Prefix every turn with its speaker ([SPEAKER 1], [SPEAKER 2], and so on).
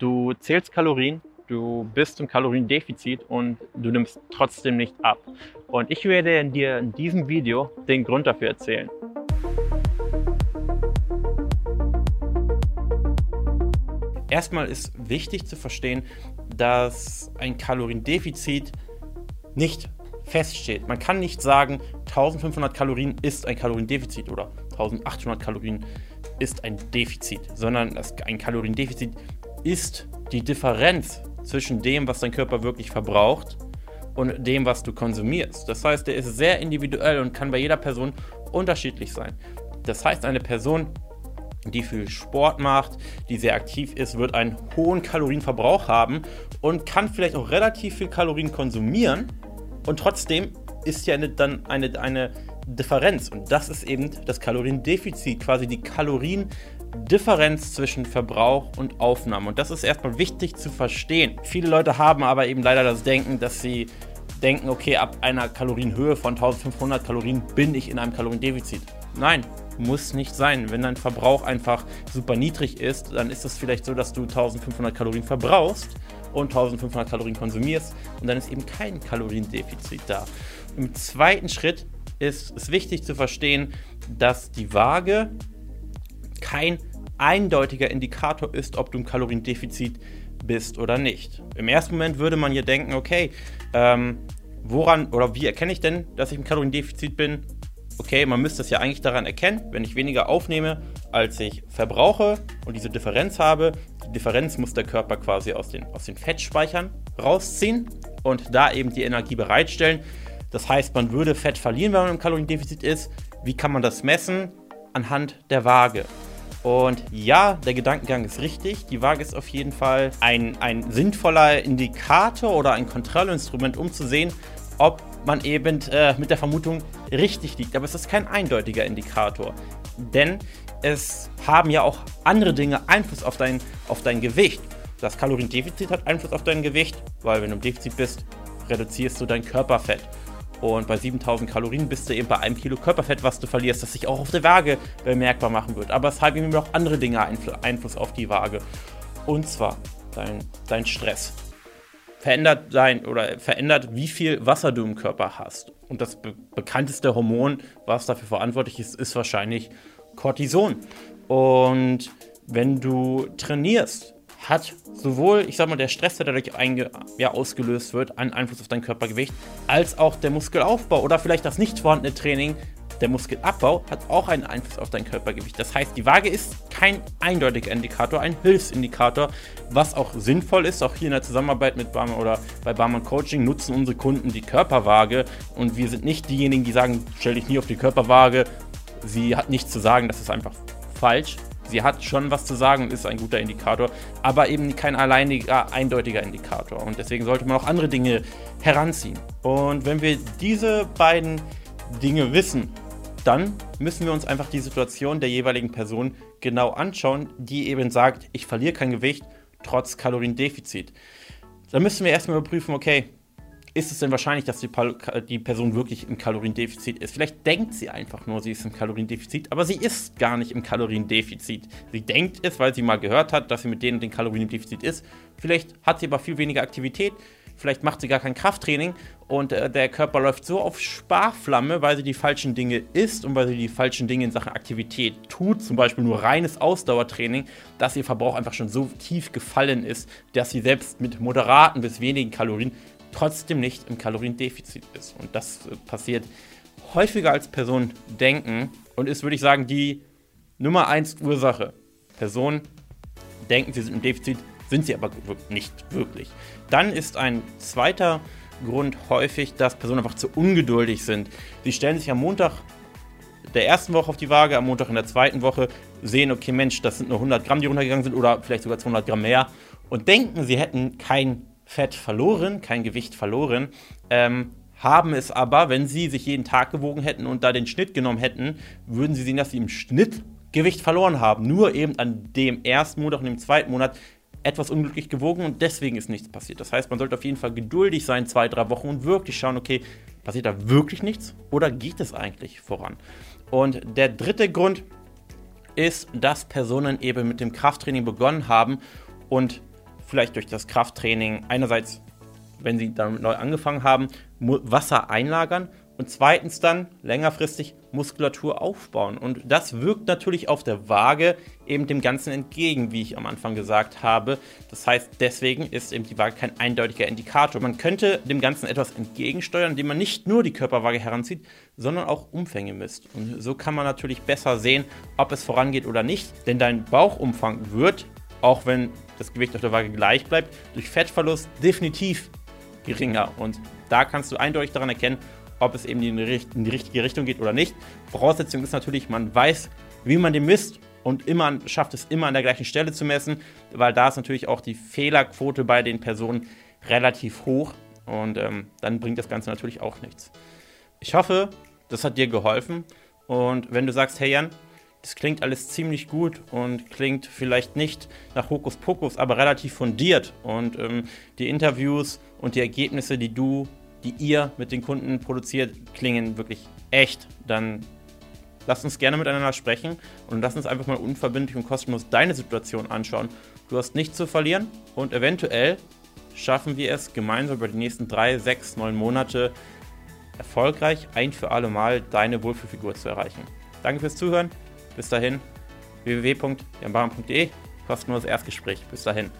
[SPEAKER 1] Du zählst Kalorien, du bist im Kaloriendefizit und du nimmst trotzdem nicht ab. Und ich werde dir in diesem Video den Grund dafür erzählen. Erstmal ist wichtig zu verstehen, dass ein Kaloriendefizit nicht feststeht. Man kann nicht sagen, 1500 Kalorien ist ein Kaloriendefizit oder 1800 Kalorien ist ein Defizit, sondern ein Kaloriendefizit ist die Differenz zwischen dem, was dein Körper wirklich verbraucht und dem, was du konsumierst. Das heißt, der ist sehr individuell und kann bei jeder Person unterschiedlich sein. Das heißt, eine Person, die viel Sport macht, die sehr aktiv ist, wird einen hohen Kalorienverbrauch haben und kann vielleicht auch relativ viel Kalorien konsumieren. Und trotzdem ist ja eine, dann eine, eine Differenz. Und das ist eben das Kaloriendefizit, quasi die Kaloriendifferenz zwischen Verbrauch und Aufnahme. Und das ist erstmal wichtig zu verstehen. Viele Leute haben aber eben leider das Denken, dass sie denken, okay, ab einer Kalorienhöhe von 1500 Kalorien bin ich in einem Kaloriendefizit. Nein, muss nicht sein. Wenn dein Verbrauch einfach super niedrig ist, dann ist es vielleicht so, dass du 1500 Kalorien verbrauchst und 1500 Kalorien konsumierst und dann ist eben kein Kaloriendefizit da. Im zweiten Schritt ist es wichtig zu verstehen, dass die Waage kein eindeutiger Indikator ist, ob du im Kaloriendefizit bist oder nicht. Im ersten Moment würde man hier denken, okay, ähm, woran oder wie erkenne ich denn, dass ich im Kaloriendefizit bin? Okay, man müsste es ja eigentlich daran erkennen, wenn ich weniger aufnehme, als ich verbrauche und diese Differenz habe. Die Differenz muss der Körper quasi aus den, aus den Fettspeichern rausziehen und da eben die Energie bereitstellen. Das heißt, man würde Fett verlieren, wenn man im Kaloriendefizit ist. Wie kann man das messen? Anhand der Waage. Und ja, der Gedankengang ist richtig. Die Waage ist auf jeden Fall ein, ein sinnvoller Indikator oder ein Kontrollinstrument, um zu sehen, ob man eben äh, mit der Vermutung richtig liegt. Aber es ist kein eindeutiger Indikator. Denn es haben ja auch andere Dinge Einfluss auf dein, auf dein Gewicht. Das Kaloriendefizit hat Einfluss auf dein Gewicht, weil wenn du im Defizit bist, reduzierst du dein Körperfett. Und bei 7000 Kalorien bist du eben bei einem Kilo Körperfett, was du verlierst, das sich auch auf der Waage bemerkbar machen wird. Aber es haben eben auch andere Dinge Einfluss auf die Waage. Und zwar dein, dein Stress. Verändert dein oder verändert, wie viel Wasser du im Körper hast. Und das be bekannteste Hormon, was dafür verantwortlich ist, ist wahrscheinlich Cortison. Und wenn du trainierst, hat sowohl, ich sag mal, der Stress, der dadurch einge ja, ausgelöst wird, einen Einfluss auf dein Körpergewicht, als auch der Muskelaufbau oder vielleicht das nicht vorhandene Training, der Muskelabbau, hat auch einen Einfluss auf dein Körpergewicht. Das heißt, die Waage ist kein eindeutiger Indikator, ein Hilfsindikator, was auch sinnvoll ist. Auch hier in der Zusammenarbeit mit Barman oder bei Barman Coaching nutzen unsere Kunden die Körperwaage und wir sind nicht diejenigen, die sagen, stell dich nie auf die Körperwaage. Sie hat nichts zu sagen, das ist einfach falsch. Sie hat schon was zu sagen und ist ein guter Indikator, aber eben kein alleiniger, eindeutiger Indikator. Und deswegen sollte man auch andere Dinge heranziehen. Und wenn wir diese beiden Dinge wissen, dann müssen wir uns einfach die Situation der jeweiligen Person genau anschauen, die eben sagt, ich verliere kein Gewicht trotz Kaloriendefizit. Dann müssen wir erstmal überprüfen, okay, ist es denn wahrscheinlich, dass die, die, Person wirklich im Kaloriendefizit ist? Vielleicht denkt sie einfach nur, sie ist im Kaloriendefizit, aber sie ist gar nicht im Kaloriendefizit. Sie denkt es, weil sie mal gehört hat, dass sie mit denen den Kalorien im Defizit ist. Vielleicht hat sie aber viel weniger Aktivität. Vielleicht macht sie gar kein Krafttraining und äh, der Körper läuft so auf Sparflamme, weil sie die falschen Dinge isst und weil sie die falschen Dinge in Sachen Aktivität tut, zum Beispiel nur reines Ausdauertraining, dass ihr Verbrauch einfach schon so tief gefallen ist, dass sie selbst mit moderaten bis wenigen Kalorien trotzdem nicht im Kaloriendefizit ist. Und das äh, passiert häufiger als Personen denken und ist, würde ich sagen, die Nummer 1 Ursache. Personen denken, sie sind im Defizit, sind sie aber nicht wirklich. Dann ist ein zweiter Grund häufig, dass Personen einfach zu ungeduldig sind. Sie stellen sich am Montag der ersten Woche auf die Waage, am Montag in der zweiten Woche, sehen, okay, Mensch, das sind nur 100 Gramm, die runtergegangen sind oder vielleicht sogar 200 Gramm mehr und denken, sie hätten kein Fett verloren, kein Gewicht verloren, ähm, haben es aber, wenn sie sich jeden Tag gewogen hätten und da den Schnitt genommen hätten, würden sie sehen, dass sie im Schnitt Gewicht verloren haben. Nur eben an dem ersten Monat und dem zweiten Monat etwas unglücklich gewogen und deswegen ist nichts passiert. Das heißt, man sollte auf jeden Fall geduldig sein, zwei, drei Wochen und wirklich schauen, okay, passiert da wirklich nichts oder geht es eigentlich voran? Und der dritte Grund ist, dass Personen eben mit dem Krafttraining begonnen haben und vielleicht durch das Krafttraining einerseits, wenn sie damit neu angefangen haben, Wasser einlagern und zweitens dann längerfristig Muskulatur aufbauen. Und das wirkt natürlich auf der Waage eben dem Ganzen entgegen, wie ich am Anfang gesagt habe. Das heißt, deswegen ist eben die Waage kein eindeutiger Indikator. Man könnte dem Ganzen etwas entgegensteuern, indem man nicht nur die Körperwaage heranzieht, sondern auch Umfänge misst. Und so kann man natürlich besser sehen, ob es vorangeht oder nicht. Denn dein Bauchumfang wird, auch wenn das Gewicht auf der Waage gleich bleibt, durch Fettverlust definitiv geringer. Und da kannst du eindeutig daran erkennen, ob es eben in die, richtige Richtung geht oder nicht. Voraussetzung ist natürlich, man weiß, wie man den misst und immer schafft es immer an der gleichen Stelle zu messen, weil da ist natürlich auch die Fehlerquote bei den Personen relativ hoch und ähm, dann bringt das Ganze natürlich auch nichts. Ich hoffe, das hat dir geholfen und wenn du sagst, hey Jan, das klingt alles ziemlich gut und klingt vielleicht nicht nach Hokuspokus, aber relativ fundiert und ähm, die Interviews und die Ergebnisse, die du die ihr mit den Kunden produziert, klingen wirklich echt, dann lasst uns gerne miteinander sprechen und lass uns einfach mal unverbindlich und kostenlos deine Situation anschauen. Du hast nichts zu verlieren und eventuell schaffen wir es gemeinsam über die nächsten drei, sechs, neun Monate erfolgreich ein für alle Mal deine Wohlfühlfigur zu erreichen. Danke fürs Zuhören. Bis dahin www.janbarm.de kostenloses Erstgespräch. Bis dahin.